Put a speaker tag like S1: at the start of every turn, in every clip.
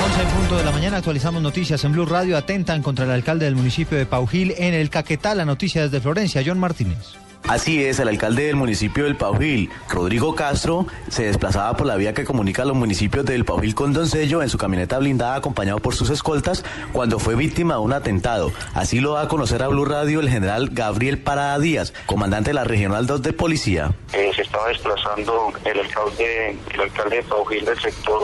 S1: 11 en punto de la mañana actualizamos noticias en Blue Radio. Atentan contra el alcalde del municipio de Paujil en el Caquetá. La noticia desde Florencia, John Martínez.
S2: Así es, el alcalde del municipio del Paujil, Rodrigo Castro, se desplazaba por la vía que comunica los municipios del Paujil con Doncello en su camioneta blindada acompañado por sus escoltas cuando fue víctima de un atentado. Así lo da a conocer a Blue Radio el general Gabriel Parada Díaz, comandante de la Regional 2 de Policía.
S3: Eh, se estaba desplazando el alcalde, el alcalde de Paujil del sector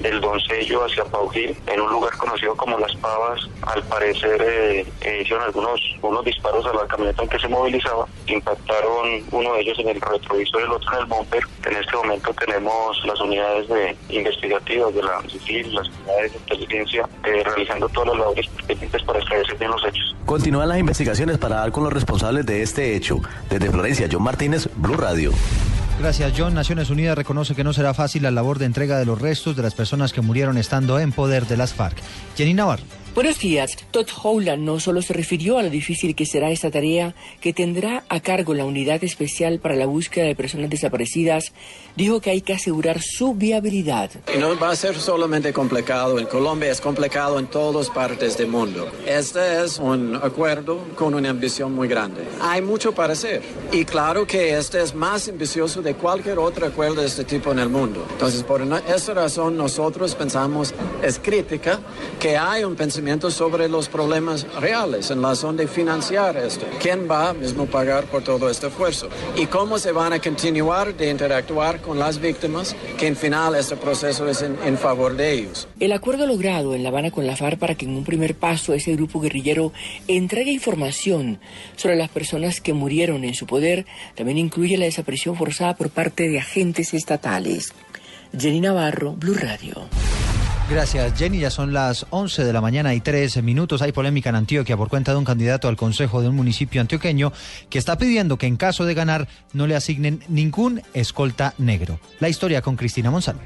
S3: del Doncello hacia Paujil en un lugar conocido como Las Pavas. Al parecer eh, eh, hicieron algunos unos disparos a la camioneta en que se movilizaba, impactaron uno de ellos en el retrovisor y el otro en el bumper. En este momento tenemos las unidades de investigativas de la CICIL, las unidades de inteligencia, eh, realizando todas las labores pertinentes para esclarecer bien los hechos.
S2: Continúan las investigaciones para dar con los responsables de este hecho. Desde Florencia, John Martínez, Blue Radio.
S1: Gracias, John. Naciones Unidas reconoce que no será fácil la labor de entrega de los restos de las personas que murieron estando en poder de las FARC. Jenny Navarro.
S4: Buenos días. Todd Howland no solo se refirió a lo difícil que será esta tarea que tendrá a cargo la Unidad Especial para la Búsqueda de Personas Desaparecidas, dijo que hay que asegurar su viabilidad.
S5: Y no va a ser solamente complicado en Colombia, es complicado en todas partes del mundo. Este es un acuerdo con una ambición muy grande. Hay mucho para hacer. Y claro que este es más ambicioso de cualquier otro acuerdo de este tipo en el mundo. Entonces, por esa razón, nosotros pensamos, es crítica, que hay un pensamiento sobre los problemas reales en la razón de financiar esto. ¿Quién va mismo pagar por todo este esfuerzo? ¿Y cómo se van a continuar de interactuar con las víctimas que en final este proceso es en, en favor de ellos?
S4: El acuerdo logrado en La Habana con la FARC para que en un primer paso ese grupo guerrillero entregue información sobre las personas que murieron en su poder también incluye la desaparición forzada por parte de agentes estatales. Jenny Navarro, Blue Radio.
S1: Gracias, Jenny. Ya son las 11 de la mañana y 13 minutos. Hay polémica en Antioquia por cuenta de un candidato al consejo de un municipio antioqueño que está pidiendo que en caso de ganar no le asignen ningún escolta negro. La historia con Cristina Monsalve.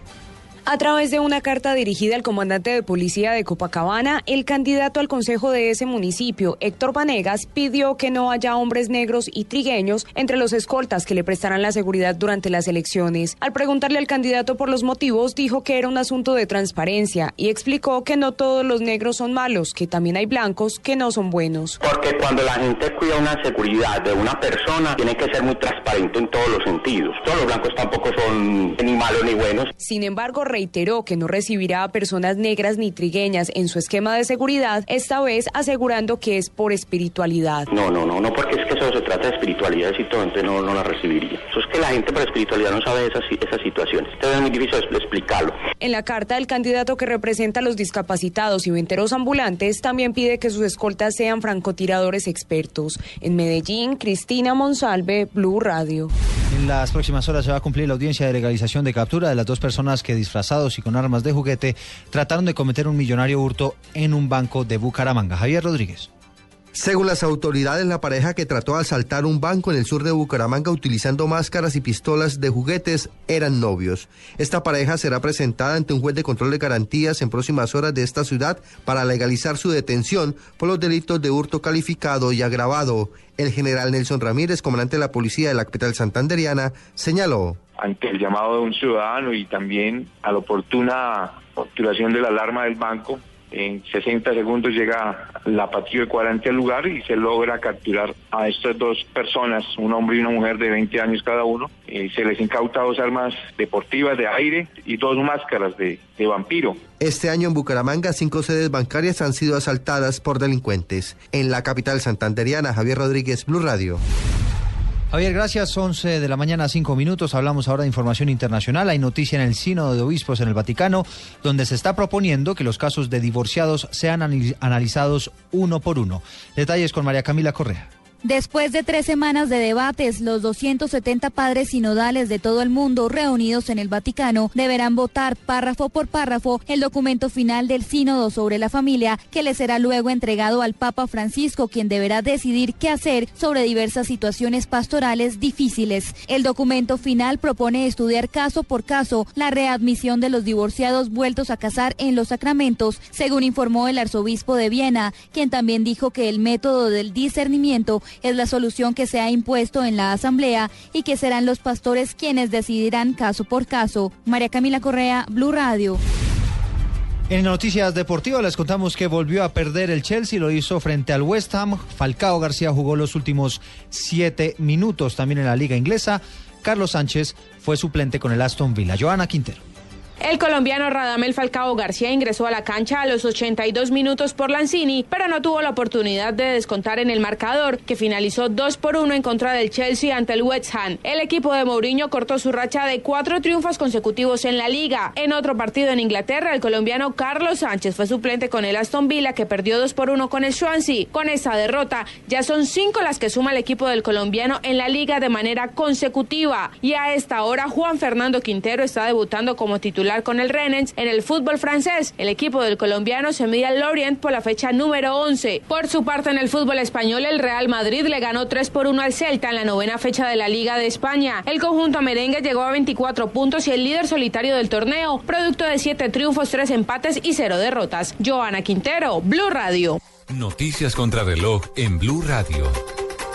S6: A través de una carta dirigida al comandante de policía de Copacabana, el candidato al consejo de ese municipio, Héctor Vanegas, pidió que no haya hombres negros y trigueños entre los escoltas que le prestarán la seguridad durante las elecciones. Al preguntarle al candidato por los motivos, dijo que era un asunto de transparencia y explicó que no todos los negros son malos, que también hay blancos que no son buenos.
S7: Porque cuando la gente cuida una seguridad de una persona, tiene que ser muy transparente en todos los sentidos. Todos los blancos tampoco son ni malos ni buenos.
S6: Sin embargo, reiteró que no recibirá a personas negras ni trigueñas en su esquema de seguridad, esta vez asegurando que es por espiritualidad.
S7: No, no, no, no, porque es que eso se trata de espiritualidad y todo, entonces no, no la recibiría. Eso es que la gente por espiritualidad no sabe esas, esas situaciones. Entonces es muy difícil explicarlo.
S6: En la carta, el candidato que representa a los discapacitados y venteros ambulantes también pide que sus escoltas sean francotiradores expertos. En Medellín, Cristina Monsalve, Blue Radio.
S1: En las próximas horas se va a cumplir la audiencia de legalización de captura de las dos personas que y con armas de juguete trataron de cometer un millonario hurto en un banco de Bucaramanga. Javier Rodríguez.
S8: Según las autoridades, la pareja que trató de asaltar un banco en el sur de Bucaramanga utilizando máscaras y pistolas de juguetes eran novios. Esta pareja será presentada ante un juez de control de garantías en próximas horas de esta ciudad para legalizar su detención por los delitos de hurto calificado y agravado. El general Nelson Ramírez, comandante de la policía de la capital santanderiana, señaló.
S9: Ante el llamado de un ciudadano y también a la oportuna activación de la alarma del banco, en 60 segundos llega la patrulla de cuadrante al lugar y se logra capturar a estas dos personas, un hombre y una mujer de 20 años cada uno. Eh, se les incauta dos armas deportivas de aire y dos máscaras de vampiro.
S8: Este año en Bucaramanga, cinco sedes bancarias han sido asaltadas por delincuentes. En la capital santanderiana, Javier Rodríguez, Blue Radio.
S1: Javier, gracias. 11 de la mañana, 5 minutos. Hablamos ahora de información internacional. Hay noticia en el Sínodo de Obispos en el Vaticano, donde se está proponiendo que los casos de divorciados sean analizados uno por uno. Detalles con María Camila Correa.
S10: Después de tres semanas de debates, los 270 padres sinodales de todo el mundo reunidos en el Vaticano deberán votar párrafo por párrafo el documento final del sínodo sobre la familia que le será luego entregado al Papa Francisco, quien deberá decidir qué hacer sobre diversas situaciones pastorales difíciles. El documento final propone estudiar caso por caso la readmisión de los divorciados vueltos a casar en los sacramentos, según informó el arzobispo de Viena, quien también dijo que el método del discernimiento es la solución que se ha impuesto en la Asamblea y que serán los pastores quienes decidirán caso por caso. María Camila Correa, Blue Radio.
S1: En noticias deportivas les contamos que volvió a perder el Chelsea, lo hizo frente al West Ham. Falcao García jugó los últimos siete minutos también en la liga inglesa. Carlos Sánchez fue suplente con el Aston Villa. Joana Quintero.
S11: El colombiano Radamel Falcao García ingresó a la cancha a los 82 minutos por Lanzini, pero no tuvo la oportunidad de descontar en el marcador, que finalizó 2 por 1 en contra del Chelsea ante el West Ham. El equipo de Mourinho cortó su racha de cuatro triunfos consecutivos en la liga. En otro partido en Inglaterra, el colombiano Carlos Sánchez fue suplente con el Aston Villa, que perdió 2 por 1 con el Swansea. Con esa derrota, ya son cinco las que suma el equipo del colombiano en la liga de manera consecutiva. Y a esta hora, Juan Fernando Quintero está debutando como titular con el Rennes en el fútbol francés. El equipo del colombiano se mide al Lorient por la fecha número 11. Por su parte, en el fútbol español, el Real Madrid le ganó 3 por 1 al Celta en la novena fecha de la Liga de España. El conjunto merengue llegó a 24 puntos y el líder solitario del torneo, producto de 7 triunfos, 3 empates y 0 derrotas. Joana Quintero, Blue Radio.
S12: Noticias contra reloj en Blue Radio.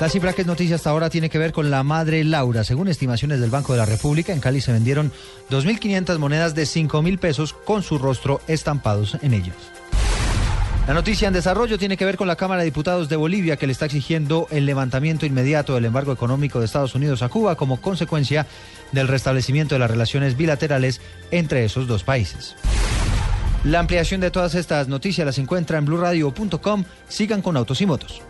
S1: La cifra que es noticia hasta ahora tiene que ver con la madre Laura. Según estimaciones del Banco de la República, en Cali se vendieron 2.500 monedas de 5.000 pesos con su rostro estampados en ellos. La noticia en desarrollo tiene que ver con la Cámara de Diputados de Bolivia que le está exigiendo el levantamiento inmediato del embargo económico de Estados Unidos a Cuba como consecuencia del restablecimiento de las relaciones bilaterales entre esos dos países. La ampliación de todas estas noticias las encuentra en blurradio.com. Sigan con Autos y Motos.